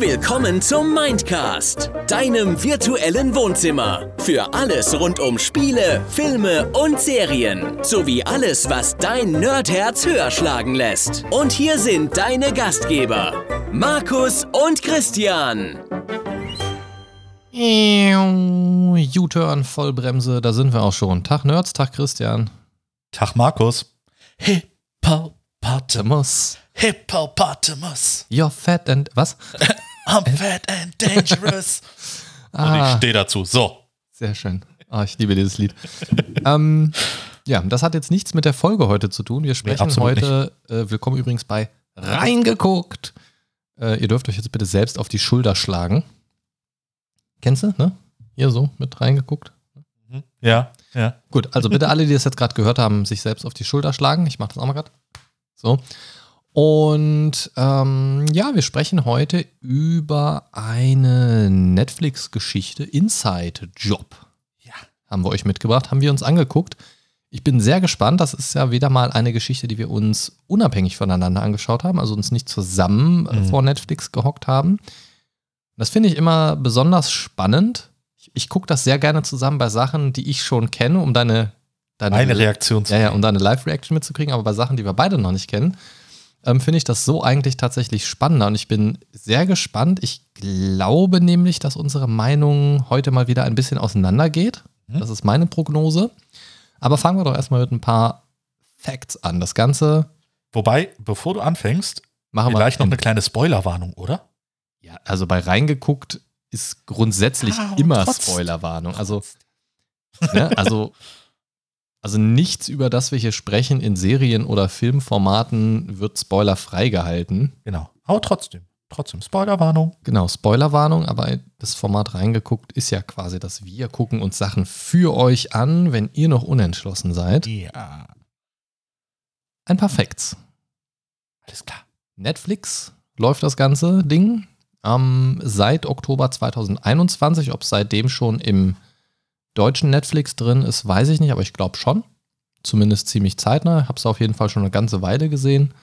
Willkommen zum Mindcast, deinem virtuellen Wohnzimmer. Für alles rund um Spiele, Filme und Serien. Sowie alles, was dein Nerdherz höher schlagen lässt. Und hier sind deine Gastgeber, Markus und Christian. U-Turn, Vollbremse, da sind wir auch schon. Tag Nerds, Tag Christian. Tag Markus. Hippopotamus. Hippopotamus. You're fat and. Was? I'm fat and dangerous. Und ich Ah, stehe dazu. So. sehr schön. Ah, ich liebe dieses Lied. ähm, ja, das hat jetzt nichts mit der Folge heute zu tun. Wir sprechen absolut heute, äh, willkommen übrigens bei Reingeguckt. Äh, ihr dürft euch jetzt bitte selbst auf die Schulter schlagen. Kennst du, ne? Hier so mit reingeguckt. Ja, ja. Gut, also bitte alle, die das jetzt gerade gehört haben, sich selbst auf die Schulter schlagen. Ich mache das auch mal gerade. So. Und ähm, ja, wir sprechen heute über eine Netflix-Geschichte, Inside Job. Ja. Haben wir euch mitgebracht, haben wir uns angeguckt. Ich bin sehr gespannt. Das ist ja wieder mal eine Geschichte, die wir uns unabhängig voneinander angeschaut haben, also uns nicht zusammen äh, Mhm. vor Netflix gehockt haben. Das finde ich immer besonders spannend. Ich, ich gucke das sehr gerne zusammen bei Sachen, die ich schon kenne, um deine, deine Meine Reaktion zu ja, ja, um da eine Live-Reaction mitzukriegen, aber bei Sachen, die wir beide noch nicht kennen, ähm, finde ich das so eigentlich tatsächlich spannender und ich bin sehr gespannt. Ich glaube nämlich, dass unsere Meinung heute mal wieder ein bisschen auseinandergeht. Mhm. Das ist meine Prognose. Aber fangen wir doch erstmal mit ein paar Facts an. Das Ganze Wobei, bevor du anfängst, machen wir. vielleicht noch eine kleine Spoilerwarnung, oder? ja, also bei reingeguckt ist grundsätzlich Ah, immer Spoilerwarnung. Also, ne, also, also nichts, über das wir hier sprechen in Serien- oder Filmformaten, wird spoilerfrei gehalten. Genau. Aber trotzdem. Trotzdem Spoilerwarnung. Genau, Spoilerwarnung, aber das Format reingeguckt ist ja quasi, dass wir gucken uns Sachen für euch an, wenn ihr noch unentschlossen seid. Ja. Ein paar Facts. Alles klar. Netflix läuft das ganze Ding ähm, seit Oktober 2021. Ob es seitdem schon im deutschen Netflix drin ist, weiß ich nicht, aber ich glaube schon. Zumindest ziemlich zeitnah. Ich habe es auf jeden Fall schon eine ganze Weile gesehen.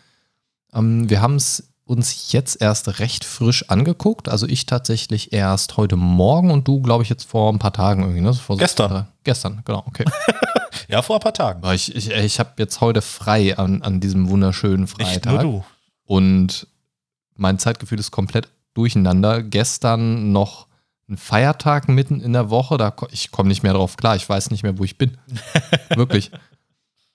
Ähm, wir haben es uns jetzt erst recht frisch angeguckt. Also ich tatsächlich erst heute Morgen und du, glaube ich, jetzt vor ein paar Tagen irgendwie. Ne? Vor so Gestern. drei- Gestern, genau, okay. Ja, vor ein paar Tagen. Aber ich ich, ich habe jetzt heute frei an, an diesem wunderschönen Freitag. Nicht nur du. Und mein Zeitgefühl ist komplett durcheinander. Gestern noch ein Feiertag mitten in der Woche, da ich komme nicht mehr drauf klar, ich weiß nicht mehr, wo ich bin. Wirklich.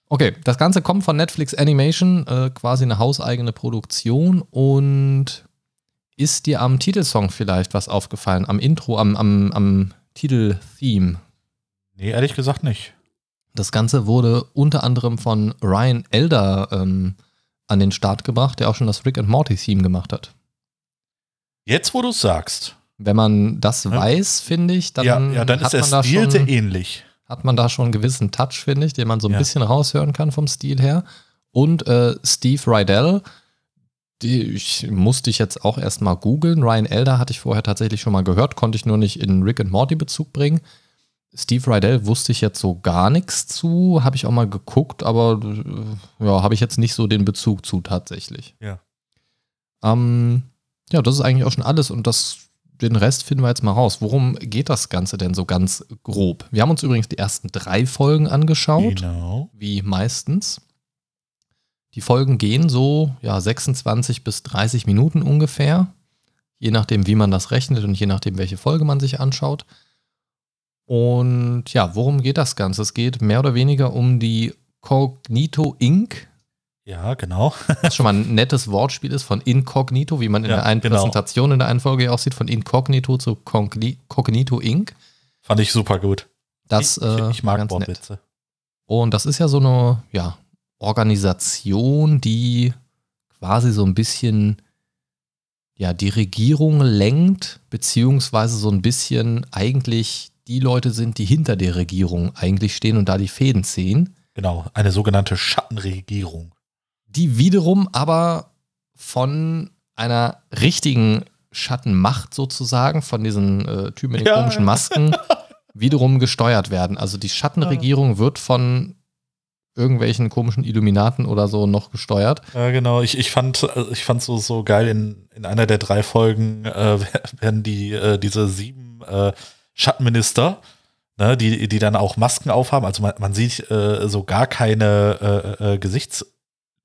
Okay, das Ganze kommt von Netflix Animation, äh, quasi eine hauseigene Produktion und ist dir am Titelsong vielleicht was aufgefallen? Am Intro, am, am, am Titeltheme? Nee, ehrlich gesagt nicht. Das Ganze wurde unter anderem von Ryan Elder ähm, an den Start gebracht, der auch schon das Rick and Morty Theme gemacht hat. Jetzt, wo du es sagst. Wenn man das Ja. weiß, finde ich, dann, ja, ja, dann hat, ist der man da Stil sehr schon, ähnlich. hat man da schon einen gewissen Touch, finde ich, den man so ein bisschen raushören kann vom Stil her. Und äh, Steve Rydell, die ich, musste ich jetzt auch erstmal googeln. Ryan Elder hatte ich vorher tatsächlich schon mal gehört, konnte ich nur nicht in Rick and Morty Bezug bringen. Steve Rydell wusste ich jetzt so gar nichts zu, habe ich auch mal geguckt, aber äh, ja, habe ich jetzt nicht so den Bezug zu tatsächlich. Ja. Ähm, ja, das ist eigentlich auch schon alles und das, den Rest finden wir jetzt mal raus. Worum geht das Ganze denn so ganz grob? Wir haben uns übrigens die ersten drei Folgen angeschaut, Genau. wie meistens. Die Folgen gehen so, ja, 26 bis 30 Minuten ungefähr, je nachdem, wie man das rechnet und je nachdem, welche Folge man sich anschaut. Und ja, worum geht das Ganze? Es geht mehr oder weniger um die Cognito Inc., Ja, genau. was schon mal ein nettes Wortspiel ist von Incognito, wie man in Ja, der einen genau. Präsentation in der einen Folge ja auch sieht, von Incognito zu Cogni- Cognito Inc. Fand ich super gut. Das ich, ich, äh, ich war mag. Wortwitze. Und das ist ja so eine ja, Organisation, die quasi so ein bisschen ja, die Regierung lenkt, beziehungsweise so ein bisschen eigentlich die Leute sind, die hinter der Regierung eigentlich stehen und da die Fäden ziehen. Genau, eine sogenannte Schattenregierung. Die wiederum aber von einer richtigen Schattenmacht sozusagen, von diesen äh, Typen mit den Ja. komischen Masken, wiederum gesteuert werden. Also die Schattenregierung wird von irgendwelchen komischen Illuminaten oder so noch gesteuert. Ja, genau. Ich, ich fand äh, ich fand so so geil in, in einer der drei Folgen äh, werden die äh, diese sieben äh, Schattenminister, ne, die die dann auch Masken aufhaben. Also man, man sieht äh, so gar keine äh, Gesichts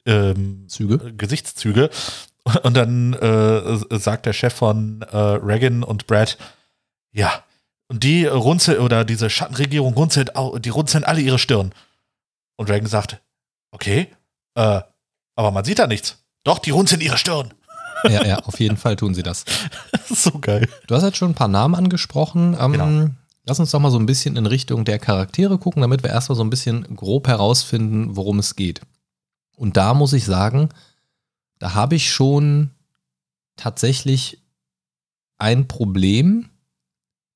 ähm, Züge. Gesichtszüge. Und dann äh, sagt der Chef von äh, Reagan und Brad, ja, und die runzeln, oder diese Schattenregierung runzelt, die runzeln alle ihre Stirn. Und Reagan sagt, okay, äh, aber man sieht da nichts. Doch, die runzeln ihre Stirn. Ja, ja, auf jeden Fall tun sie das. Das ist so geil. Du hast jetzt schon ein paar Namen angesprochen. Ähm, Genau. Lass uns doch mal so ein bisschen in Richtung der Charaktere gucken, damit wir erstmal so ein bisschen grob herausfinden, worum es geht. Und da muss ich sagen, da habe ich schon tatsächlich ein Problem,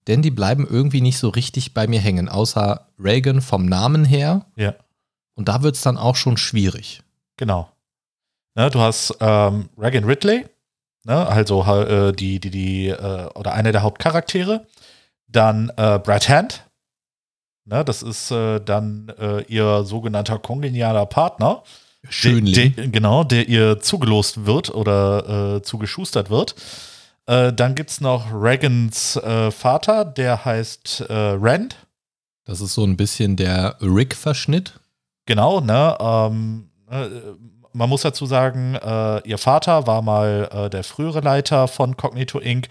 denn die bleiben irgendwie nicht so richtig bei mir hängen, außer Reagan vom Namen her. Ja. Und da wird es dann auch schon schwierig. Genau. Ne, du hast ähm, Reagan Ridley, ne, also äh, die, die, die, äh, oder eine der Hauptcharaktere. Dann äh, Brad Hand. Ne, das ist äh, dann äh, ihr sogenannter kongenialer Partner. Schönling. Der, der, genau, der ihr zugelost wird oder äh, zugeschustert wird. Äh, dann gibt es noch Reagans äh, Vater, der heißt äh, Rand. Das ist so ein bisschen der Rick-Verschnitt. Genau, ne? Ähm, äh, man muss dazu sagen, äh, ihr Vater war mal der frühere Leiter von Cognito Inc.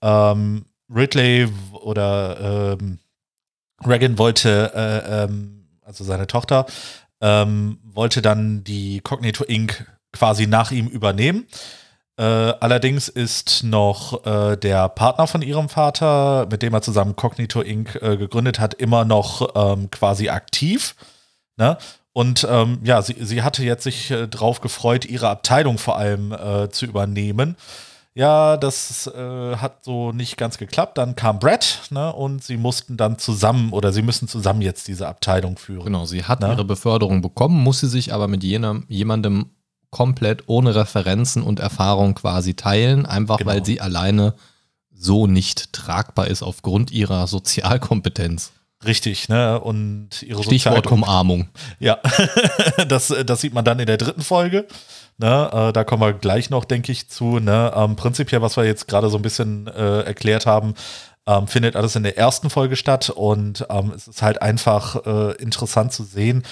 Ähm, Ridley oder ähm, Reagan wollte, äh, ähm, also seine Tochter, ähm, wollte dann die Cognito Inc. quasi nach ihm übernehmen. Äh, allerdings ist noch äh, der Partner von ihrem Vater, mit dem er zusammen Cognito Inc. Äh, gegründet hat, immer noch ähm, quasi aktiv. Ne? Und ähm, ja, sie, sie hatte jetzt sich äh, drauf gefreut, ihre Abteilung vor allem äh, zu übernehmen. Ja, das äh, hat so nicht ganz geklappt. Dann kam Brett ne, und sie mussten dann zusammen oder sie müssen zusammen jetzt diese Abteilung führen. Genau, sie hat Na? ihre Beförderung bekommen, muss sie sich aber mit jenem, jemandem komplett ohne Referenzen und Erfahrung quasi teilen, einfach Genau. weil sie alleine so nicht tragbar ist aufgrund ihrer Sozialkompetenz. Richtig, ne? Und ihre Stichwort Umarmung. Ja, das, das sieht man dann in der dritten Folge. Ne, äh, da kommen wir gleich noch, denke ich, zu. Ne? Ähm, prinzipiell, was wir jetzt gerade so ein bisschen äh, erklärt haben, ähm, findet alles in der ersten Folge statt und ähm, es ist halt einfach äh, interessant zu sehen,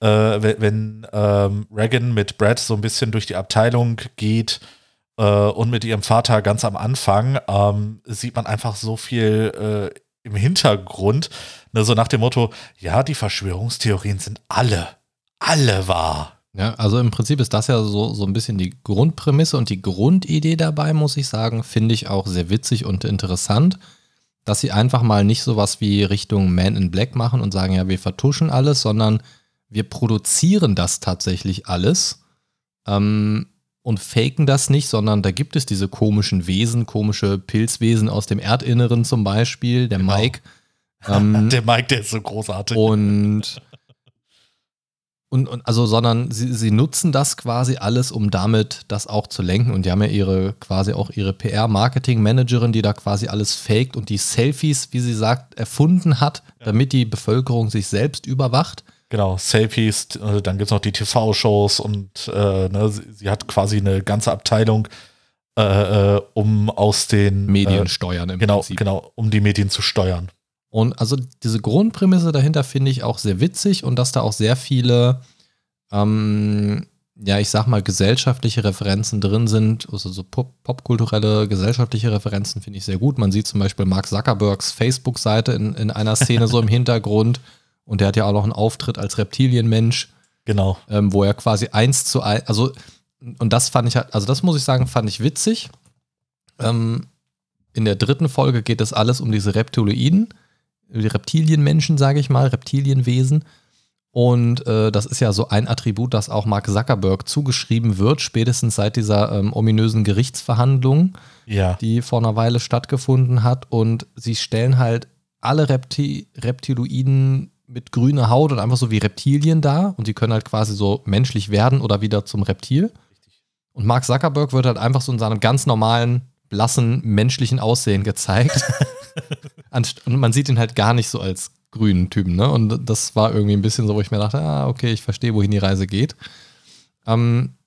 äh, wenn, ähm, Reagan mit Brad so ein bisschen durch die Abteilung geht äh, und mit ihrem Vater ganz am Anfang, ähm, sieht man einfach so viel äh, im Hintergrund, ne, so nach dem Motto, ja, die Verschwörungstheorien sind alle, alle wahr. Ja, also im Prinzip ist das ja so, so ein bisschen die Grundprämisse und die Grundidee dabei, muss ich sagen, finde ich auch sehr witzig und interessant, dass sie einfach mal nicht sowas wie Richtung Man in Black machen und sagen, ja, wir vertuschen alles, sondern wir produzieren das tatsächlich alles ähm, und faken das nicht, sondern da gibt es diese komischen Wesen, komische Pilzwesen aus dem Erdinneren zum Beispiel, der Genau. Mike. Ähm, Der Mike, der ist so großartig. und, und, und also, sondern sie, sie nutzen das quasi alles, um damit das auch zu lenken. Und die haben ja ihre quasi auch ihre PR-Marketing-Managerin, die da quasi alles faked und die Selfies, wie sie sagt, erfunden hat, damit die Bevölkerung sich selbst überwacht. Genau, Selfies, äh, dann gibt es noch die TV-Shows und äh, ne, sie, sie hat quasi eine ganze Abteilung, äh, äh, um aus den Medien Äh, steuern im genau, Prinzip. genau, um die Medien zu steuern. Und also diese Grundprämisse dahinter finde ich auch sehr witzig und dass da auch sehr viele, ähm, ja, ich sag mal, gesellschaftliche Referenzen drin sind, also so pop popkulturelle, gesellschaftliche Referenzen finde ich sehr gut. Man sieht zum Beispiel Mark Zuckerbergs Facebook-Seite in, in einer Szene so im Hintergrund und der hat ja auch noch einen Auftritt als Reptilienmensch, Genau. ähm, wo er quasi eins zu eins, also, und das fand ich halt, also das muss ich sagen, fand ich witzig. Ähm, in der dritten Folge geht es alles um diese Reptiloiden, die Reptilienmenschen, sage ich mal, Reptilienwesen. Und äh, das ist ja so ein Attribut, das auch Mark Zuckerberg zugeschrieben wird, spätestens seit dieser ähm, ominösen Gerichtsverhandlung, Ja, die vor einer Weile stattgefunden hat. Und sie stellen halt alle Repti Reptiloiden mit grüner Haut und einfach so wie Reptilien dar. Und die können halt quasi so menschlich werden oder wieder zum Reptil. Und Mark Zuckerberg wird halt einfach so in seinem ganz normalen, blassen, menschlichen Aussehen gezeigt. Und man sieht ihn halt gar nicht so als grünen Typen, ne? Und das war irgendwie ein bisschen so, wo ich mir dachte, ah, okay, ich verstehe, wohin die Reise geht. Ähm,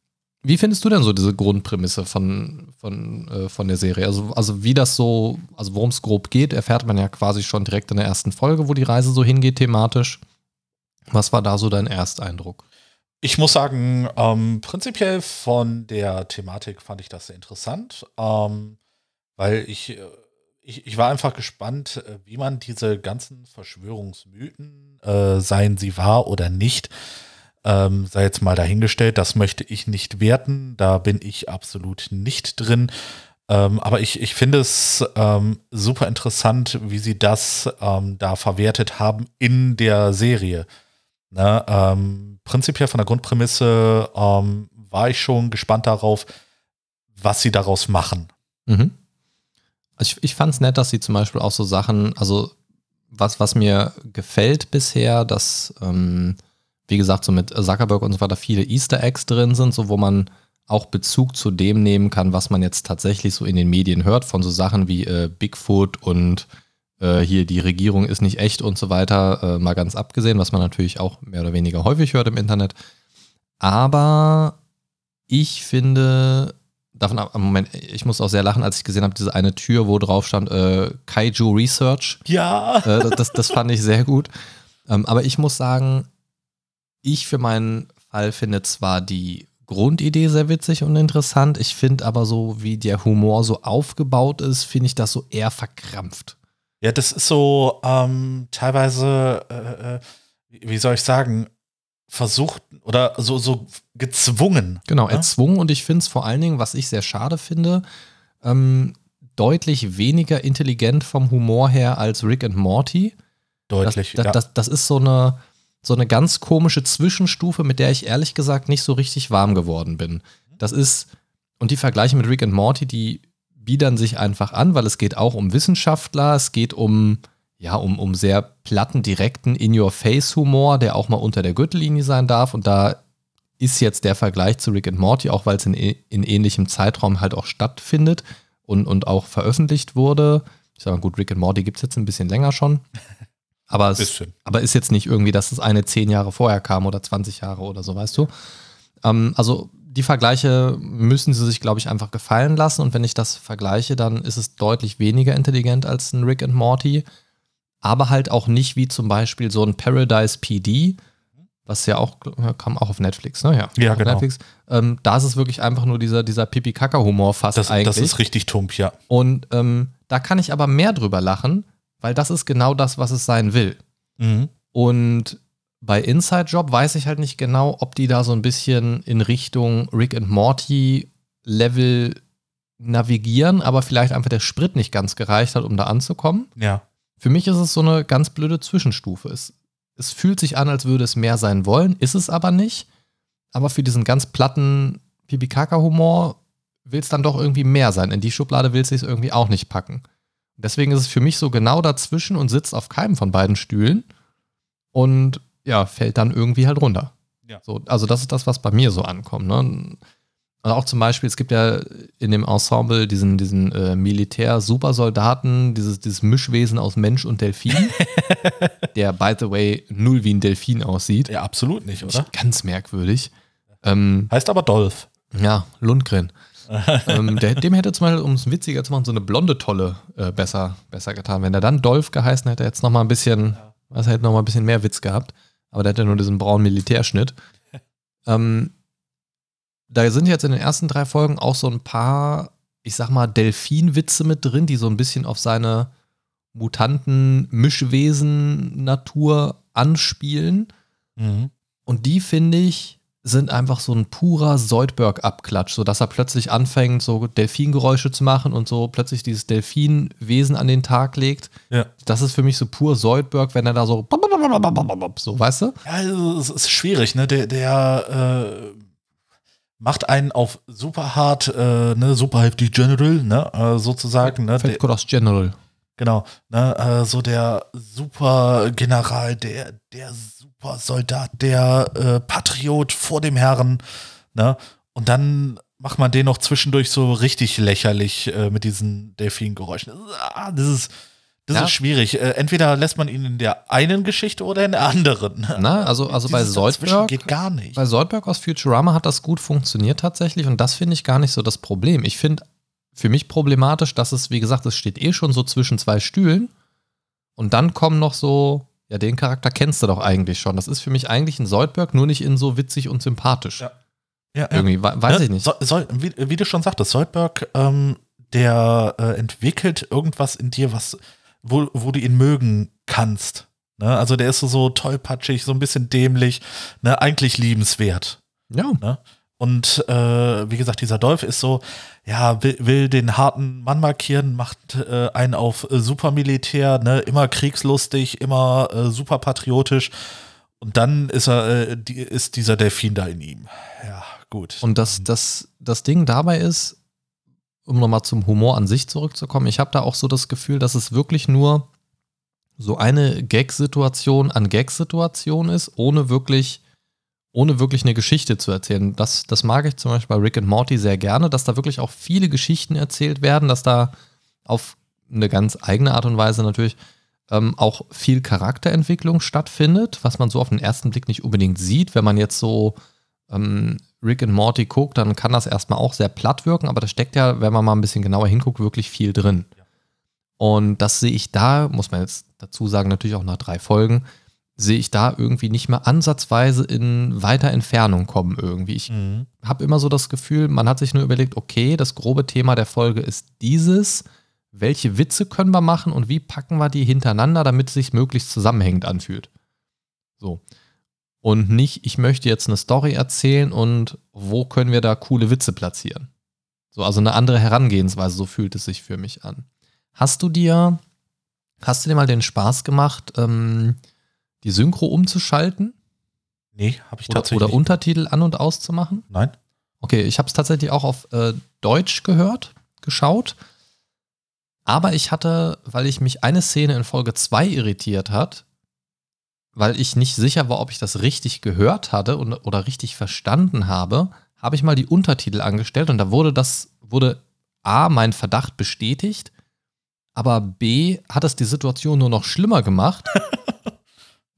wie findest du denn so diese Grundprämisse von, von, äh, von der Serie? Also, also wie das so, also worum es grob geht, erfährt man ja quasi schon direkt in der ersten Folge, wo die Reise so hingeht thematisch. Was war da so dein Ersteindruck? Ich muss sagen, ähm, prinzipiell von der Thematik fand ich das sehr interessant, ähm, weil ich, äh, ich, ich war einfach gespannt, äh, wie man diese ganzen Verschwörungsmythen, äh, seien sie wahr oder nicht, ähm, sei jetzt mal dahingestellt, das möchte ich nicht werten, da bin ich absolut nicht drin. Ähm, aber ich, ich finde es ähm, super interessant, wie sie das ähm, da verwertet haben in der Serie. Ne, ähm, prinzipiell von der Grundprämisse ähm, war ich schon gespannt darauf, was sie daraus machen. Mhm. Also ich, ich fand es nett, dass sie zum Beispiel auch so Sachen, also was, was mir gefällt bisher, dass, wie gesagt, so mit Zuckerberg und so weiter viele Easter Eggs drin sind, so wo man auch Bezug zu dem nehmen kann, was man jetzt tatsächlich so in den Medien hört, von so Sachen wie äh, Bigfoot und äh, hier die Regierung ist nicht echt und so weiter, äh, mal ganz abgesehen, was man natürlich auch mehr oder weniger häufig hört im Internet. Aber ich finde, davon ab, Moment, ich muss auch sehr lachen, als ich gesehen habe, diese eine Tür, wo drauf stand äh, Kaiju Research. Ja. Äh, das, das fand ich sehr gut. Ähm, aber ich muss sagen, ich für meinen Fall finde zwar die Grundidee sehr witzig und interessant, ich finde aber so, wie der Humor so aufgebaut ist, finde ich das so eher verkrampft. Ja, das ist so ähm, teilweise, äh, äh wie soll ich sagen, versucht oder so, so gezwungen. Genau, ja? erzwungen und ich finde es vor allen Dingen, was ich sehr schade finde, ähm, deutlich weniger intelligent vom Humor her als Rick and Morty. Deutlich, das, das, ja. das, das ist so eine, so eine ganz komische Zwischenstufe, mit der ich ehrlich gesagt nicht so richtig warm geworden bin. Das ist, und die Vergleiche mit Rick and Morty, die biedern sich einfach an, weil es geht auch um Wissenschaftler, es geht um, ja, um, um sehr platten, direkten In-Your-Face-Humor, der auch mal unter der Gürtellinie sein darf. Und da ist jetzt der Vergleich zu Rick and Morty, auch weil es in, in ähnlichem Zeitraum halt auch stattfindet und, und auch veröffentlicht wurde. Ich sage mal, gut, Rick and Morty gibt es jetzt ein bisschen länger schon. Aber es aber ist jetzt nicht irgendwie, dass es eine zehn Jahre vorher kam oder 20 Jahre oder so, weißt du? Ähm, also die Vergleiche müssen sie sich, glaube ich, einfach gefallen lassen. Und wenn ich das vergleiche, dann ist es deutlich weniger intelligent als ein Rick and Morty. Aber halt auch nicht wie zum Beispiel so ein Paradise PD, was ja auch kam auch auf Netflix, ne? Ja, ja genau. Netflix. Ähm, da ist es wirklich einfach nur dieser, dieser Pipi-Kaka-Humor fast das, eigentlich. Das ist richtig tump, ja. Und ähm, da kann ich aber mehr drüber lachen, weil das ist genau das, was es sein will. Mhm. Und bei Inside Job weiß ich halt nicht genau, ob die da so ein bisschen in Richtung Rick and Morty Level navigieren, aber vielleicht einfach der Sprit nicht ganz gereicht hat, um da anzukommen. Ja. Für mich ist es so eine ganz blöde Zwischenstufe. Es, es fühlt sich an, als würde es mehr sein wollen, ist es aber nicht. Aber für diesen ganz platten Pipikaka-Humor will es dann doch irgendwie mehr sein. In die Schublade will es sich irgendwie auch nicht packen. Deswegen ist es für mich so genau dazwischen und sitzt auf keinem von beiden Stühlen. Und ja, fällt dann irgendwie halt runter. Ja. So, also das ist das, was bei mir so ankommt. Ne? Und auch zum Beispiel, es gibt ja in dem Ensemble diesen, diesen äh, Militär-Supersoldaten, dieses, dieses Mischwesen aus Mensch und Delfin, der, by the way, null wie ein Delfin aussieht. Ja, absolut nicht, oder? Ganz merkwürdig. Ähm, heißt aber Dolph. Ja, Lundgren. ähm, der, dem hätte zum Beispiel, um es witziger zu machen, so eine blonde Tolle äh, besser, besser getan. Wenn er dann Dolph geheißen hätte, hätte er jetzt noch mal ein bisschen, ja. was hätte noch mal ein bisschen mehr Witz gehabt aber der ja nur diesen braunen Militärschnitt. ähm, da sind jetzt in den ersten drei Folgen auch so ein paar, ich sag mal, Delfinwitze mit drin, die so ein bisschen auf seine mutanten Mischwesen-Natur anspielen. Mhm. Und die finde ich sind einfach so ein purer Soldberg-Abklatsch, sodass er plötzlich anfängt, so Delfingeräusche zu machen und so plötzlich dieses Delfinwesen an den Tag legt. Ja. Das ist für mich so pur Soldberg, wenn er da so so, weißt du? Ja, also, es ist schwierig, ne? Der, der äh, macht einen auf super hart, äh, ne, super heftig General, ne, äh, sozusagen, ne? Cross General. Genau, ne, äh, so der super General, der, der super Soldat, der äh, Patriot vor dem Herren, ne? Und dann macht man den noch zwischendurch so richtig lächerlich äh, mit diesen Delfingeräuschen. Ah, das ist, Das Ja. ist schwierig. Äh, Entweder lässt man ihn in der einen Geschichte oder in der anderen. Na, also, also bei Dieses Soldberg, geht gar nicht. bei Soldberg aus Futurama hat das gut funktioniert tatsächlich und das finde ich gar nicht so das Problem. Ich finde für mich problematisch, dass es, wie gesagt, es steht eh schon so zwischen zwei Stühlen und dann kommen noch so, ja, den Charakter kennst du doch eigentlich schon. Das ist für mich eigentlich ein Soldberg, nur nicht in so witzig und sympathisch. Ja. Ja, ja. Irgendwie, we- weiß Ne? ich nicht. So, soll, wie, wie du schon sagtest, Soldberg, ähm, der äh, entwickelt irgendwas in dir, was, wo, wo du ihn mögen kannst. Ne? Also der ist so, so tollpatschig, so ein bisschen dämlich, ne? eigentlich liebenswert. Ja, Und äh, wie gesagt, dieser Dolph ist so, ja, will, will den harten Mann markieren, macht äh, einen auf äh, Supermilitär, ne, immer kriegslustig, immer äh, super patriotisch. Und dann ist er, äh, die, ist dieser Delfin da in ihm. Ja, gut. Und das, das, das Ding dabei ist, um nochmal zum Humor an sich zurückzukommen, ich habe da auch so das Gefühl, dass es wirklich nur so eine Gag-Situation an Gag-Situation ist, ohne wirklich, ohne wirklich eine Geschichte zu erzählen. Das, das mag ich zum Beispiel bei Rick and Morty sehr gerne, dass da wirklich auch viele Geschichten erzählt werden, dass da auf eine ganz eigene Art und Weise natürlich ähm, auch viel Charakterentwicklung stattfindet, was man so auf den ersten Blick nicht unbedingt sieht, wenn man jetzt so ähm, Rick and Morty guckt, dann kann das erstmal auch sehr platt wirken, aber da steckt ja, wenn man mal ein bisschen genauer hinguckt, wirklich viel drin. Und das sehe ich da, muss man jetzt dazu sagen, natürlich auch nach drei Folgen, sehe ich da irgendwie nicht mehr ansatzweise in weiter Entfernung kommen irgendwie. Ich Mhm. habe immer so das Gefühl, man hat sich nur überlegt, okay, das grobe Thema der Folge ist dieses, welche Witze können wir machen und wie packen wir die hintereinander, damit es sich möglichst zusammenhängend anfühlt. So. Und nicht, ich möchte jetzt eine Story erzählen und wo können wir da coole Witze platzieren. So, also eine andere Herangehensweise, so fühlt es sich für mich an. Hast du dir, hast du dir mal den Spaß gemacht, ähm, die Synchro umzuschalten Nee, habe ich oder, tatsächlich. oder Untertitel an- und auszumachen? Nein. Okay, ich habe es tatsächlich auch auf äh, Deutsch gehört, geschaut. Aber ich hatte, weil ich mich eine Szene in Folge 2 irritiert hat, weil ich nicht sicher war, ob ich das richtig gehört hatte und, oder richtig verstanden habe, habe ich mal die Untertitel angestellt und da wurde das, wurde A, mein Verdacht bestätigt, aber B, hat es die Situation nur noch schlimmer gemacht.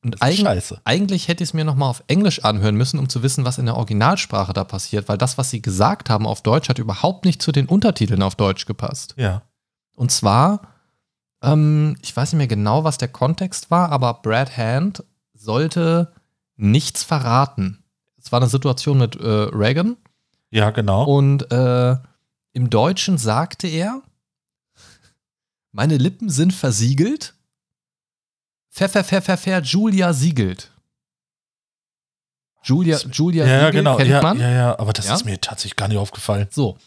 Und eigentlich, eigentlich hätte ich es mir nochmal auf Englisch anhören müssen, um zu wissen, was in der Originalsprache da passiert, weil das, was sie gesagt haben auf Deutsch, hat überhaupt nicht zu den Untertiteln auf Deutsch gepasst. Ja. Und zwar, ähm, ich weiß nicht mehr genau, was der Kontext war, aber Brad Hand sollte nichts verraten. Es war eine Situation mit äh, Reagan Ja, genau. und äh, im Deutschen sagte er, meine Lippen sind versiegelt. Pfeffer, Pfeffer, Pfeffer, Julia siegelt. Julia, Julia ja, Siegel genau. kennt Ja, man. ja, ja, aber das Ja? ist mir tatsächlich gar nicht aufgefallen. So.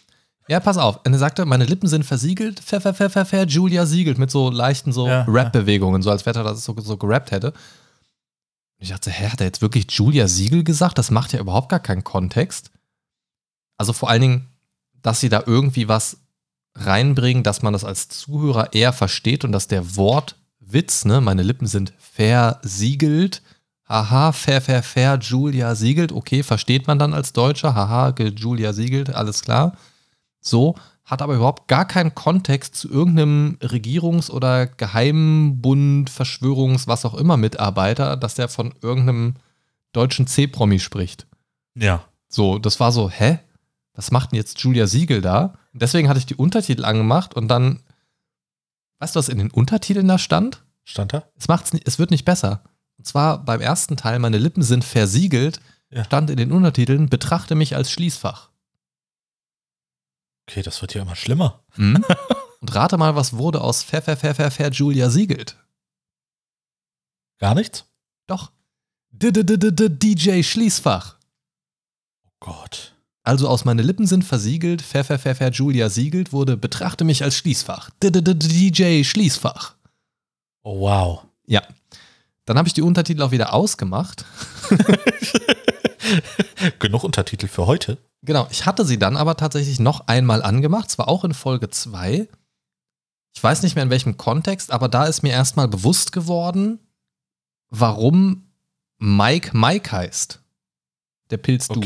Ja, pass auf. Und er sagte, meine Lippen sind versiegelt. Pfeffer, Pfeffer, Pfeffer, Julia siegelt mit so leichten so Ja, Rap-Bewegungen, so als wenn er das so, so gerappt hätte. Und ich dachte, hä, hat er jetzt wirklich Julia Siegel gesagt? Das macht ja überhaupt gar keinen Kontext. Also vor allen Dingen, dass sie da irgendwie was reinbringen, dass man das als Zuhörer eher versteht und dass der Wortwitz, ne, meine Lippen sind versiegelt, haha, fair, fair, fair, Julia siegelt, okay, versteht man dann als Deutscher, haha, Julia siegelt, alles klar. So, hat aber überhaupt gar keinen Kontext zu irgendeinem Regierungs- oder Geheimbund, Verschwörungs-, was auch immer Mitarbeiter, dass der von irgendeinem deutschen C-Promi spricht. Ja. So, das war so, hä? Was macht denn jetzt Julia Siegel da? Deswegen hatte ich die Untertitel angemacht und dann, weißt du, was in den Untertiteln da stand? Stand da? Es, macht's es wird nicht besser. Und zwar beim ersten Teil, meine Lippen sind versiegelt, Ja. stand in den Untertiteln, betrachte mich als Schließfach. Okay, das wird ja immer schlimmer. Hm? Und rate mal, was wurde aus Fair, Fair, Fair, Fair, Fair Julia Siegelt? Gar nichts? Doch. D -d -d -d -d DJ Schließfach. Oh Gott. Also aus meine Lippen sind versiegelt, Fair, Fair, Fair, Fair Julia siegelt, wurde betrachte mich als Schließfach. D -d -d -d DJ Schließfach. Oh wow. Ja. Dann habe ich die Untertitel auch wieder ausgemacht. Genug Untertitel für heute. Genau, ich hatte sie dann aber tatsächlich noch einmal angemacht, zwar auch in Folge 2. Ich weiß nicht mehr in welchem Kontext, aber da ist mir erstmal bewusst geworden, warum Mike Mike heißt. Der Pilz du.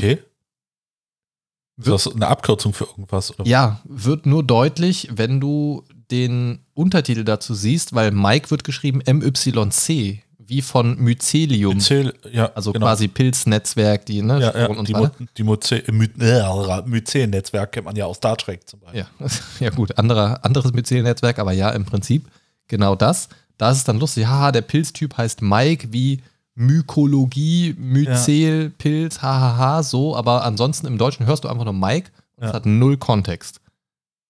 Okay. Ist Wird, das eine Abkürzung für irgendwas? Oder? ja, wird nur deutlich, wenn du den Untertitel dazu siehst, weil Mike wird geschrieben MYC, wie von Mycelium. Myzel, ja, also genau. quasi Pilznetzwerk, die, ne? ja, ja, und die, weiter. die äh, äh, Myzel-Netzwerk kennt man ja aus Star Trek zum Beispiel. Ja, ja gut, anderer, anderes Myzel-Netzwerk, aber ja, im Prinzip genau das. Da ist es dann lustig, haha, der Pilztyp heißt Mike wie Mykologie, Myzel, Pilz, hahaha, so, aber ansonsten im Deutschen hörst du einfach nur Mike und es Ja. hat null Kontext.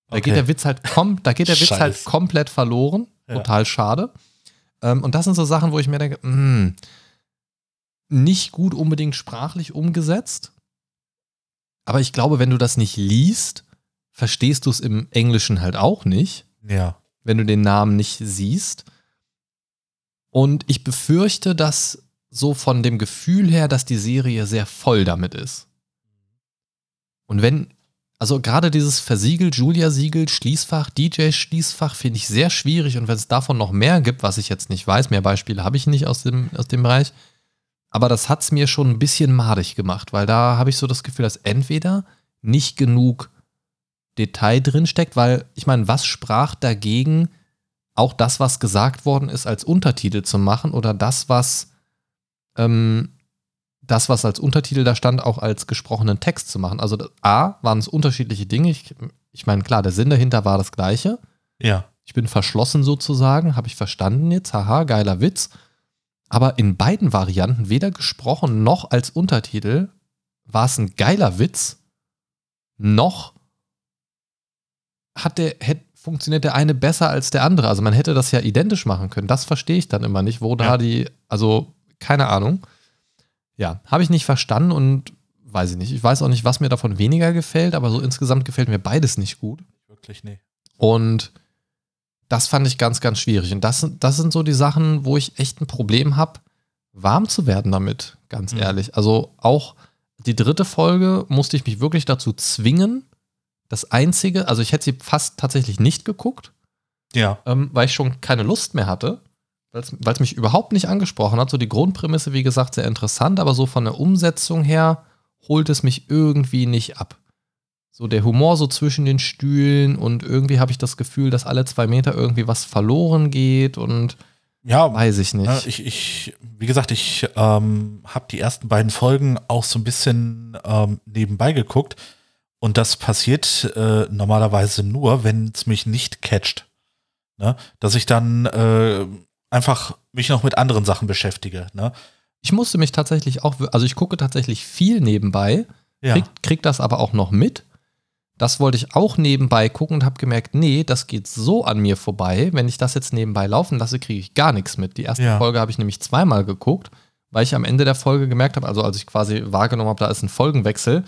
Da Okay. geht der Witz halt kom da geht der Witz halt komplett verloren. Ja. Total schade. Ähm, und das sind so Sachen, wo ich mir denke, mh, nicht gut unbedingt sprachlich umgesetzt. Aber ich glaube, wenn du das nicht liest, verstehst du es im Englischen halt auch nicht, Ja. wenn du den Namen nicht siehst. Und ich befürchte, dass so von dem Gefühl her, dass die Serie sehr voll damit ist. Und wenn, also gerade dieses Versiegel, Julia-Siegel, Schließfach, DJ-Schließfach finde ich sehr schwierig. Und wenn es davon noch mehr gibt, was ich jetzt nicht weiß, mehr Beispiele habe ich nicht aus dem, aus dem Bereich. Aber das hat es mir schon ein bisschen madig gemacht, weil da habe ich so das Gefühl, dass entweder nicht genug Detail drin steckt, weil ich meine, was sprach dagegen, auch das, was gesagt worden ist, als Untertitel zu machen oder das, was ähm, das, was als Untertitel da stand, auch als gesprochenen Text zu machen. Also A, waren es unterschiedliche Dinge. Ich, ich meine, klar, der Sinn dahinter war das gleiche. Ja. Ich bin verschlossen sozusagen, habe ich verstanden jetzt, haha, geiler Witz. Aber in beiden Varianten, weder gesprochen noch als Untertitel, war es ein geiler Witz, noch hat der, hätt, funktioniert der eine besser als der andere. Also man hätte das ja identisch machen können. Das verstehe ich dann immer nicht, wo da Ja. die, also keine Ahnung. Ja, habe ich nicht verstanden und weiß ich nicht. Ich weiß auch nicht, was mir davon weniger gefällt, aber so insgesamt gefällt mir beides nicht gut. Wirklich, nee. Und das fand ich ganz, ganz schwierig. Und das, sind- das sind so die Sachen, wo ich echt ein Problem habe, warm zu werden damit, ganz Mhm. ehrlich. Also auch die dritte Folge musste ich mich wirklich dazu zwingen. Das einzige, also ich hätte sie fast tatsächlich nicht geguckt, Ja. ähm, weil ich schon keine Lust mehr hatte, weil es mich überhaupt nicht angesprochen hat. So die Grundprämisse, wie gesagt, sehr interessant, aber so von der Umsetzung her holt es mich irgendwie nicht ab. So der Humor so zwischen den Stühlen und irgendwie habe ich das Gefühl, dass alle zwei Meter irgendwie was verloren geht und Ja, weiß ich nicht. Ja, ich, ich, wie gesagt, ich ähm, habe die ersten beiden Folgen auch so ein bisschen ähm, nebenbei geguckt. Und das passiert äh, normalerweise nur, wenn es mich nicht catcht. Ne? Dass ich dann äh, einfach mich noch mit anderen Sachen beschäftige. Ne? Ich musste mich tatsächlich auch, also ich gucke tatsächlich viel nebenbei, Ja. krieg, krieg das aber auch noch mit. Das wollte ich auch nebenbei gucken und habe gemerkt, nee, das geht so an mir vorbei. Wenn ich das jetzt nebenbei laufen lasse, kriege ich gar nichts mit. Die erste Ja. Folge habe ich nämlich zweimal geguckt, weil ich am Ende der Folge gemerkt habe, also als ich quasi wahrgenommen habe, da ist ein Folgenwechsel,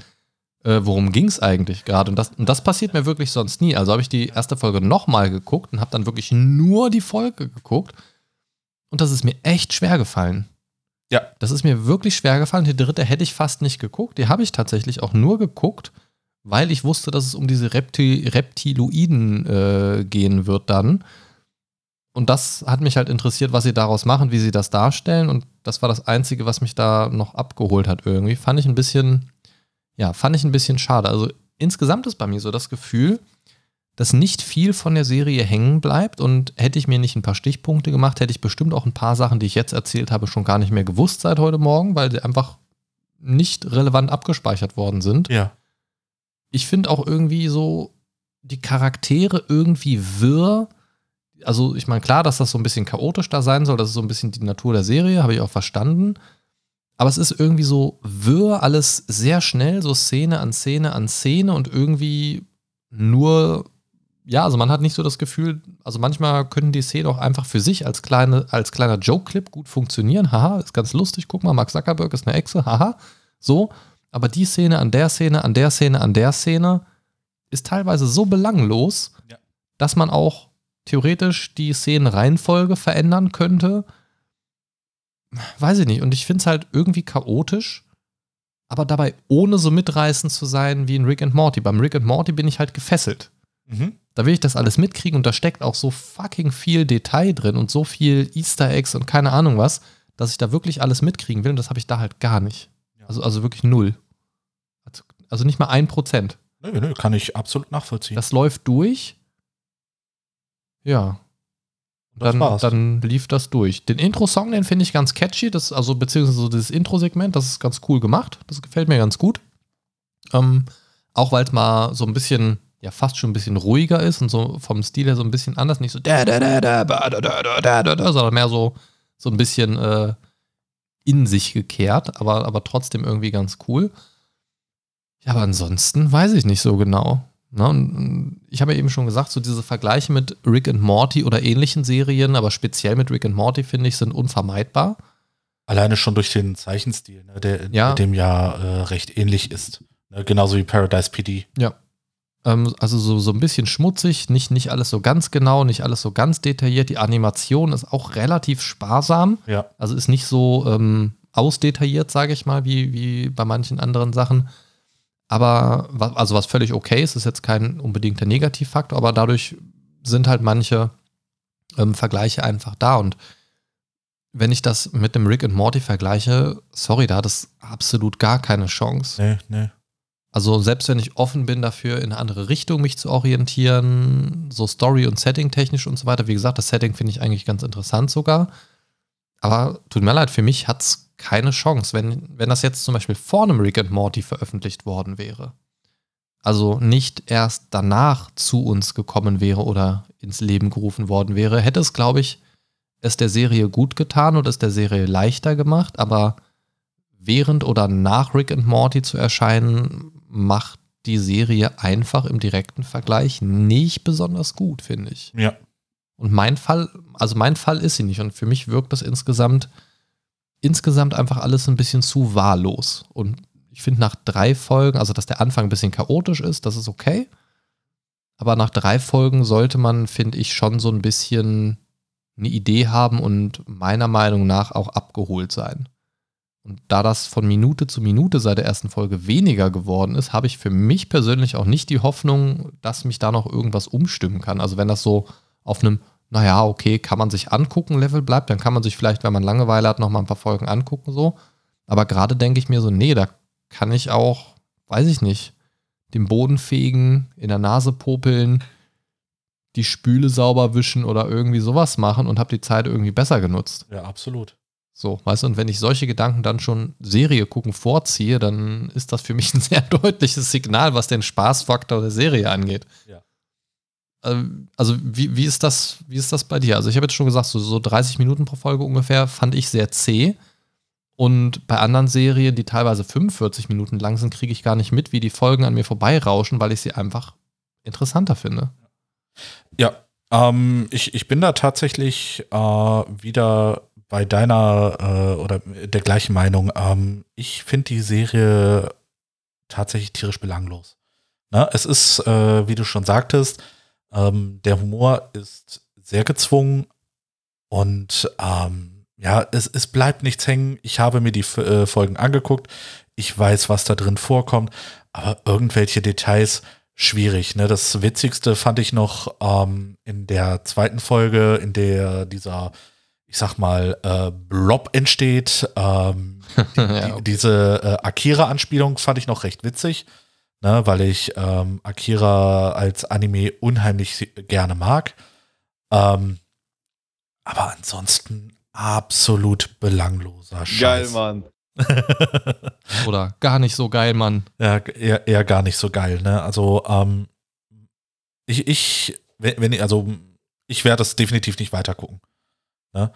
äh, worum ging es eigentlich gerade? Und das, und das passiert mir wirklich sonst nie. Also habe ich die erste Folge nochmal geguckt und habe dann wirklich nur die Folge geguckt. Und das ist mir echt schwer gefallen. Ja. Das ist mir wirklich schwer gefallen. Die dritte hätte ich fast nicht geguckt. Die habe ich tatsächlich auch nur geguckt, weil ich wusste, dass es um diese Repti Reptiloiden äh, gehen wird dann. Und das hat mich halt interessiert, was sie daraus machen, wie sie das darstellen. Und das war das Einzige, was mich da noch abgeholt hat irgendwie. Fand ich ein bisschen, ja, fand ich ein bisschen schade. Also insgesamt ist bei mir so das Gefühl, dass nicht viel von der Serie hängen bleibt. Und hätte ich mir nicht ein paar Stichpunkte gemacht, hätte ich bestimmt auch ein paar Sachen, die ich jetzt erzählt habe, schon gar nicht mehr gewusst seit heute Morgen, weil sie einfach nicht relevant abgespeichert worden sind Ja. ich finde auch irgendwie so die Charaktere irgendwie wirr. Also, ich meine, klar, dass das so ein bisschen chaotisch da sein soll, das ist so ein bisschen die Natur der Serie, habe ich auch verstanden. Aber es ist irgendwie so wirr, alles sehr schnell, so Szene an Szene an Szene und irgendwie nur, ja, also man hat nicht so das Gefühl, also manchmal können die Szenen auch einfach für sich als, kleine, als kleiner Joke-Clip gut funktionieren. Haha, ist ganz lustig, guck mal, Mark Zuckerberg ist eine Echse, haha, so. Aber die Szene an der Szene, an der Szene, an der Szene ist teilweise so belanglos, Ja. dass man auch theoretisch die Szenenreihenfolge verändern könnte. Weiß ich nicht. Und ich finde es halt irgendwie chaotisch, aber dabei ohne so mitreißend zu sein wie in Rick and Morty. Beim Rick and Morty bin ich halt gefesselt. Mhm. Da will ich das alles mitkriegen und da steckt auch so fucking viel Detail drin und so viel Easter Eggs und keine Ahnung was, dass ich da wirklich alles mitkriegen will und das habe ich da halt gar nicht. Ja. Also, also wirklich null. Also, also nicht mal ein Prozent. Nö, nö, kann ich absolut nachvollziehen. Das läuft durch. Ja. Und dann, dann lief das durch. Den Intro-Song, den finde ich ganz catchy, das, also beziehungsweise so dieses Intro-Segment, das ist ganz cool gemacht. Das gefällt mir ganz gut. Ähm, auch weil es mal so ein bisschen, ja, fast schon ein bisschen ruhiger ist und so vom Stil her so ein bisschen anders, nicht so da, da, da, da, da, da, da, da, da, da, sondern mehr so, so ein bisschen äh, in sich gekehrt, aber, aber trotzdem irgendwie ganz cool. Ja, aber ansonsten weiß ich nicht so genau. Ne? Und ich habe ja eben schon gesagt, so diese Vergleiche mit Rick and Morty oder ähnlichen Serien, aber speziell mit Rick and Morty, finde ich, sind unvermeidbar. Alleine schon durch den Zeichenstil, ne, der, Ja. dem ja äh, recht ähnlich ist. Ne, genauso wie Paradise PD. Ähm, also so, so ein bisschen schmutzig, nicht, nicht alles so ganz genau, nicht alles so ganz detailliert. Die Animation ist auch relativ sparsam. Ja. Also ist nicht so ähm, ausdetailliert, sage ich mal, wie, wie bei manchen anderen Sachen. Aber also was völlig okay ist, ist jetzt kein unbedingter Negativfaktor, aber dadurch sind halt manche ähm, Vergleiche einfach da. Und wenn ich das mit dem Rick and Morty vergleiche, sorry, da hat es absolut gar keine Chance. Nee, nee. Also selbst wenn ich offen bin dafür, in eine andere Richtung mich zu orientieren, so Story- und Setting-technisch und so weiter. Wie gesagt, das Setting finde ich eigentlich ganz interessant sogar. Aber tut mir leid, für mich hat es keine Chance, wenn, wenn das jetzt zum Beispiel vor einem Rick and Morty veröffentlicht worden wäre. Also nicht erst danach zu uns gekommen wäre oder ins Leben gerufen worden wäre, hätte es, glaube ich, es der Serie gut getan und es der Serie leichter gemacht, aber während oder nach Rick and Morty zu erscheinen, macht die Serie einfach im direkten Vergleich nicht besonders gut, finde ich. Ja. Und mein Fall, also mein Fall ist sie nicht. Und für mich wirkt das insgesamt, insgesamt einfach alles ein bisschen zu wahllos. Und ich finde nach drei Folgen, also dass der Anfang ein bisschen chaotisch ist, das ist okay. Aber nach drei Folgen sollte man, finde ich, schon so ein bisschen eine Idee haben und meiner Meinung nach auch abgeholt sein. Und da das von Minute zu Minute seit der ersten Folge weniger geworden ist, habe ich für mich persönlich auch nicht die Hoffnung, dass mich da noch irgendwas umstimmen kann. Also wenn das so auf einem, naja, okay, kann man sich angucken, Level bleibt, dann kann man sich vielleicht, wenn man Langeweile hat, noch mal ein paar Folgen angucken, so. Aber gerade denke ich mir so, nee, da kann ich auch, weiß ich nicht, den Boden fegen, in der Nase popeln, die Spüle sauber wischen oder irgendwie sowas machen und habe die Zeit irgendwie besser genutzt. Ja, absolut. So, weißt du, und wenn ich solche Gedanken dann schon Serie gucken vorziehe, dann ist das für mich ein sehr deutliches Signal, was den Spaßfaktor der Serie angeht. Ja. Ähm, Also, wie, wie, ist das, wie ist das bei dir? Also, ich habe jetzt schon gesagt, so, so 30 Minuten pro Folge ungefähr fand ich sehr zäh. Und bei anderen Serien, die teilweise 45 Minuten lang sind, kriege ich gar nicht mit, wie die Folgen an mir vorbeirauschen, weil ich sie einfach interessanter finde. Ja, ähm, ich, ich bin da tatsächlich äh, wieder bei deiner äh, oder der gleichen Meinung. Ähm, ich finde die Serie tatsächlich tierisch belanglos. Ne? Es ist, äh, wie du schon sagtest, ähm, der Humor ist sehr gezwungen und ähm, ja, es, es bleibt nichts hängen. Ich habe mir die äh, Folgen angeguckt. Ich weiß, was da drin vorkommt, aber irgendwelche Details schwierig. Ne? Das Witzigste fand ich noch ähm, in der zweiten Folge, in der dieser, ich sag mal, äh, Blob entsteht. Ähm, die, Ja, die, okay. diese äh, Akira-Anspielung fand ich noch recht witzig, ne? weil ich ähm, Akira als Anime unheimlich gerne mag. Ähm, aber ansonsten absolut belangloser Geil, Scheiß. Mann. Oder gar nicht so geil, Mann. Ja, eher, eher gar nicht so geil, ne? Also, ähm, ich, ich, wenn, wenn ich, also, ich werde das definitiv nicht weiter gucken. Ne?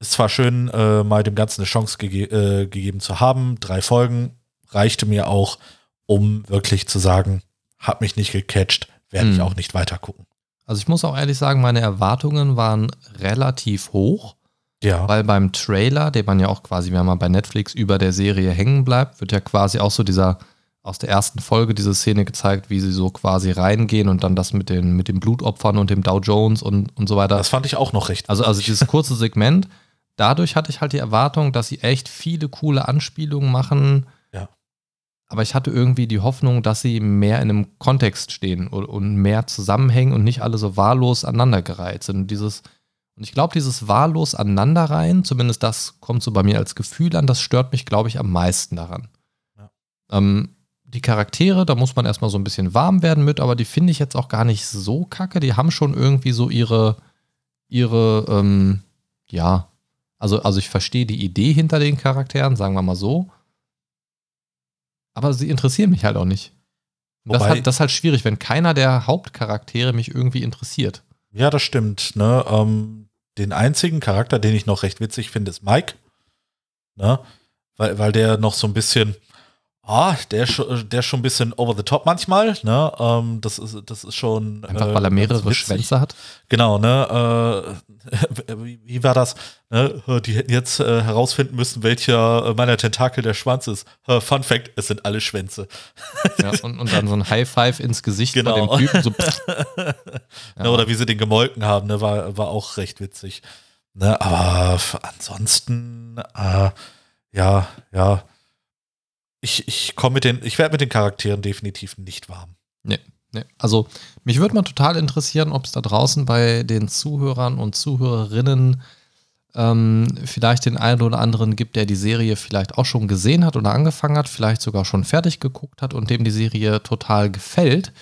Ist zwar schön, äh, mal dem Ganzen eine Chance gege äh, gegeben zu haben. Drei Folgen reichte mir auch, um wirklich zu sagen, hat mich nicht gecatcht, werde ich Hm. auch nicht weiter gucken. Also ich muss auch ehrlich sagen, meine Erwartungen waren relativ hoch, Ja. weil beim Trailer, den man ja auch quasi, wenn man bei Netflix über der Serie hängen bleibt, wird ja quasi auch so dieser aus der ersten Folge diese Szene gezeigt, wie sie so quasi reingehen und dann das mit den, mit den Blutopfern und dem Dow Jones und, und so weiter. Das fand ich auch noch recht. Also, also dieses kurze Segment, dadurch hatte ich halt die Erwartung, dass sie echt viele coole Anspielungen machen. Ja. Aber ich hatte irgendwie die Hoffnung, dass sie mehr in einem Kontext stehen und, und mehr zusammenhängen und nicht alle so wahllos aneinandergereiht sind. Und dieses, und ich glaube, dieses wahllos aneinanderreihen, zumindest das kommt so bei mir als Gefühl an, das stört mich, glaube ich, am meisten daran. Ja. Ähm, die Charaktere, da muss man erstmal so ein bisschen warm werden mit, aber die finde ich jetzt auch gar nicht so kacke. Die haben schon irgendwie so ihre, ihre, ähm, ja, also, also ich verstehe die Idee hinter den Charakteren, sagen wir mal so. Aber sie interessieren mich halt auch nicht. Das, Wobei- halt, das ist halt schwierig, wenn keiner der Hauptcharaktere mich irgendwie interessiert. Ja, das stimmt. Ne? Ähm, den einzigen Charakter, den ich noch recht witzig finde, ist Mike. Ne? Weil, weil der noch so ein bisschen, ah, der, ist schon- der ist schon ein bisschen over the top manchmal. Ne? Ähm, das, ist, das ist schon. Einfach äh, weil er mehrere. Schwänze hat. Genau, ne? Äh, wie, wie war das? Ne? Die hätten jetzt äh, herausfinden müssen, welcher äh, meiner Tentakel der Schwanz ist. Äh, Fun Fact: Es sind alle Schwänze. Ja, und, und dann so ein High Five ins Gesicht Genau. von dem Typen. So, pff. Ne, oder wie sie den gemolken haben, ne, war, war auch recht witzig. Ne, aber ansonsten, äh, ja, ja. Ich, ich komme mit den, ich werde mit den Charakteren definitiv nicht warm. Nee. Also mich würde mal total interessieren, ob es da draußen bei den Zuhörern und Zuhörerinnen ähm, vielleicht den einen oder anderen gibt, der die Serie vielleicht auch schon gesehen hat oder angefangen hat, vielleicht sogar schon fertig geguckt hat und dem die Serie total gefällt.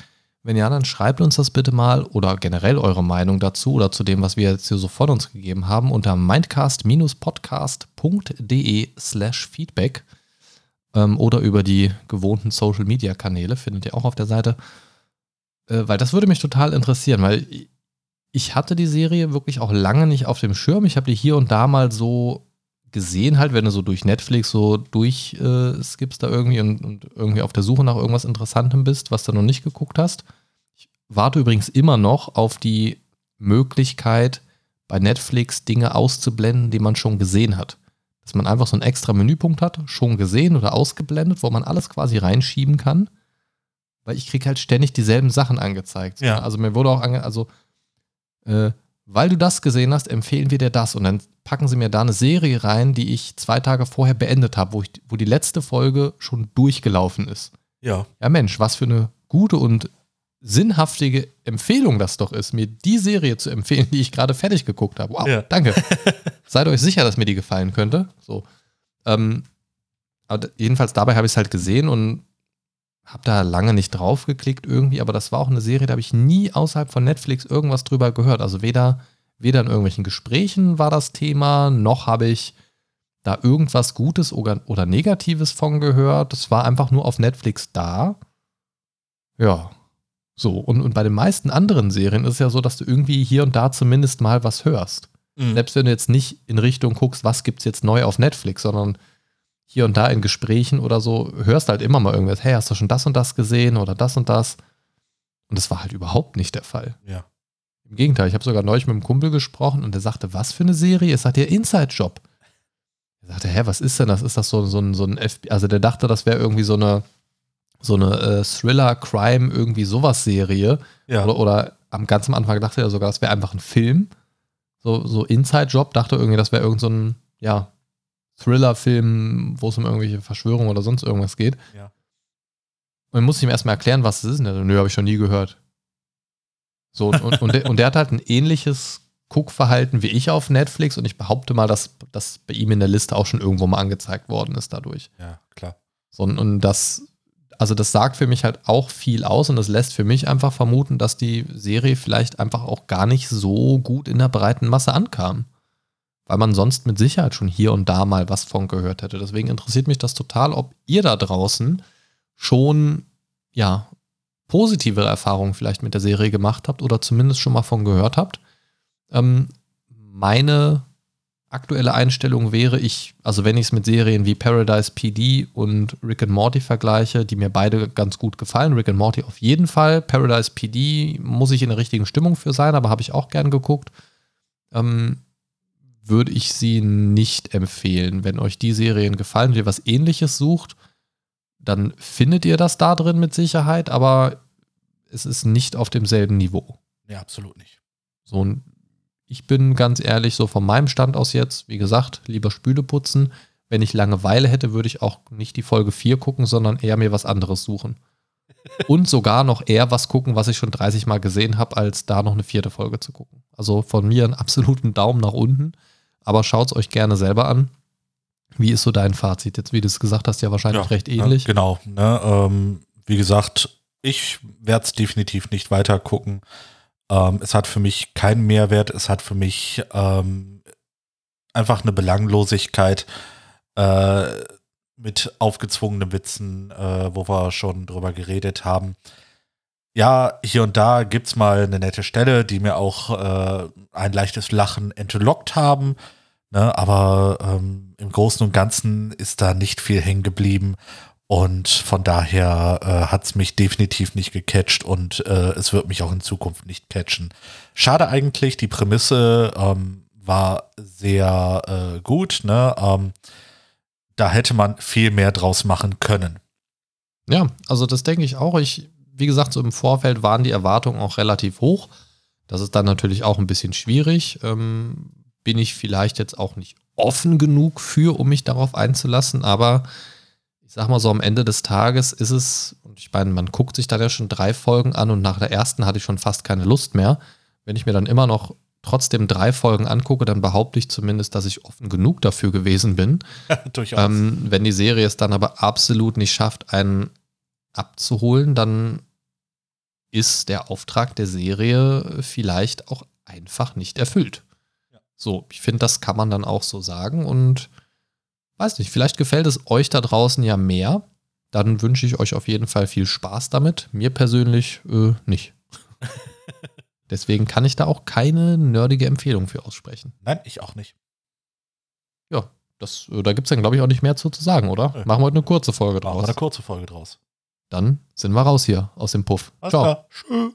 Wenn ja, dann schreibt uns das bitte mal oder generell eure Meinung dazu oder zu dem, was wir jetzt hier so von uns gegeben haben unter mindcast-podcast.de slash feedback ähm, oder über die gewohnten Social-Media-Kanäle, findet ihr auch auf der Seite. Äh, weil das würde mich total interessieren, weil ich hatte die Serie wirklich auch lange nicht auf dem Schirm. Ich habe die hier und da mal so gesehen, halt, wenn du so durch Netflix so durch äh, da irgendwie und, und irgendwie auf der Suche nach irgendwas Interessantem bist, was du noch nicht geguckt hast. Ich warte übrigens immer noch auf die Möglichkeit, bei Netflix Dinge auszublenden, die man schon gesehen hat. Dass man einfach so einen extra Menüpunkt hat, schon gesehen oder ausgeblendet, wo man alles quasi reinschieben kann. Weil ich kriege halt ständig dieselben Sachen angezeigt. Ja. Also mir wurde auch ange also äh, weil du das gesehen hast, empfehlen wir dir das. Und dann packen sie mir da eine Serie rein, die ich zwei Tage vorher beendet habe, wo, ich, wo die letzte Folge schon durchgelaufen ist. Ja, Ja, Mensch, was für eine gute und sinnhaftige Empfehlung das doch ist, mir die Serie zu empfehlen, die ich gerade fertig geguckt habe. Wow, Ja. danke. Seid euch sicher, dass mir die gefallen könnte. So. Ähm, aber jedenfalls dabei habe ich es halt gesehen und habe da lange nicht drauf geklickt irgendwie, aber das war auch eine Serie, da habe ich nie außerhalb von Netflix irgendwas drüber gehört. Also weder, weder in irgendwelchen Gesprächen war das Thema, noch habe ich da irgendwas Gutes oder, oder Negatives von gehört. Das war einfach nur auf Netflix da. Ja. So, und, und bei den meisten anderen Serien ist es ja so, dass du irgendwie hier und da zumindest mal was hörst. Mhm. Selbst wenn du jetzt nicht in Richtung guckst, was gibt's jetzt neu auf Netflix, sondern hier und da in Gesprächen oder so, hörst halt immer mal irgendwas, hey, hast du schon das und das gesehen oder das und das? Und das war halt überhaupt nicht der Fall. ja. Im Gegenteil, ich habe sogar neulich mit einem Kumpel gesprochen und der sagte, was für eine Serie? Es sagt ja Inside Job. Er sagte, hä, was ist denn das? Ist das so, so ein, so ein FBI? Also der dachte, das wäre irgendwie so eine, so eine äh, Thriller, Crime, irgendwie sowas Serie. Ja. Oder, oder am ganz am Anfang dachte er sogar, das wäre einfach ein Film. So, so Inside Job, dachte irgendwie, das wäre irgend so ein, ja, Thriller-Film, wo es um irgendwelche Verschwörungen oder sonst irgendwas geht. Ja. Und dann musste ich ihm erstmal erklären, was es ist. Und so, nö, habe ich schon nie gehört. So, und, und, und, der, und der hat halt ein ähnliches Guckverhalten wie ich auf Netflix und ich behaupte mal, dass das bei ihm in der Liste auch schon irgendwo mal angezeigt worden ist dadurch. ja, klar. So, und das, also das sagt für mich halt auch viel aus und das lässt für mich einfach vermuten, dass die Serie vielleicht einfach auch gar nicht so gut in der breiten Masse ankam. Weil man sonst mit Sicherheit schon hier und da mal was von gehört hätte. Deswegen interessiert mich das total, ob ihr da draußen schon, ja, positivere Erfahrungen vielleicht mit der Serie gemacht habt oder zumindest schon mal von gehört habt. Ähm, meine aktuelle Einstellung wäre, ich, also wenn ich es mit Serien wie Paradise PD und Rick and Morty vergleiche, die mir beide ganz gut gefallen, Rick and Morty auf jeden Fall, Paradise PD muss ich in der richtigen Stimmung für sein, aber habe ich auch gern geguckt, ähm, würde ich sie nicht empfehlen. Wenn euch die Serien gefallen und ihr was ähnliches sucht, dann findet ihr das da drin mit Sicherheit, aber es ist nicht auf demselben Niveau. Nee, absolut nicht. So, und ich bin ganz ehrlich, so von meinem Stand aus jetzt, wie gesagt, lieber Spüle putzen. Wenn ich Langeweile hätte, würde ich auch nicht die Folge 4 gucken, sondern eher mir was anderes suchen. Und sogar noch eher was gucken, was ich schon 30 Mal gesehen habe, als da noch eine vierte Folge zu gucken. Also von mir einen absoluten Daumen nach unten. Aber schaut es euch gerne selber an. Wie ist so dein Fazit? Jetzt, wie du es gesagt hast, ja wahrscheinlich Ja, recht ne, ähnlich. genau. Ne, ähm, wie gesagt, ich werde es definitiv nicht weiter gucken. Ähm, es hat für mich keinen Mehrwert. Es hat für mich ähm, einfach eine Belanglosigkeit äh, mit aufgezwungenen Witzen, äh, wo wir schon drüber geredet haben. Ja, hier und da gibt es mal eine nette Stelle, die mir auch äh, ein leichtes Lachen entlockt haben. Ne? Aber ähm, im Großen und Ganzen ist da nicht viel hängen geblieben. Und von daher äh, hat es mich definitiv nicht gecatcht und äh, es wird mich auch in Zukunft nicht catchen. Schade eigentlich, die Prämisse ähm, war sehr äh, gut. Ne? Ähm, da hätte man viel mehr draus machen können. Ja, also das denke ich auch. Ich, wie gesagt, so im Vorfeld waren die Erwartungen auch relativ hoch. Das ist dann natürlich auch ein bisschen schwierig. Ähm, bin ich vielleicht jetzt auch nicht offen genug für, um mich darauf einzulassen, aber ich sag mal so, am Ende des Tages ist es, und ich meine, man guckt sich dann ja schon drei Folgen an und nach der ersten hatte ich schon fast keine Lust mehr. Wenn ich mir dann immer noch trotzdem drei Folgen angucke, dann behaupte ich zumindest, dass ich offen genug dafür gewesen bin. Durchaus. Ähm, wenn die Serie es dann aber absolut nicht schafft, einen abzuholen, dann ist der Auftrag der Serie vielleicht auch einfach nicht erfüllt. Ja. So, ich finde, das kann man dann auch so sagen und weiß nicht, vielleicht gefällt es euch da draußen ja mehr. Dann wünsche ich euch auf jeden Fall viel Spaß damit. Mir persönlich äh, nicht. Deswegen kann ich da auch keine nerdige Empfehlung für aussprechen. Nein, ich auch nicht. Ja, das, äh, da gibt es dann, glaube ich, auch nicht mehr zu, zu sagen, oder? Ja. Machen wir heute eine kurze Folge draus. Machen wir eine kurze Folge draus. Dann sind wir raus hier aus dem Puff. Alles Ciao. Klar. Tschüss.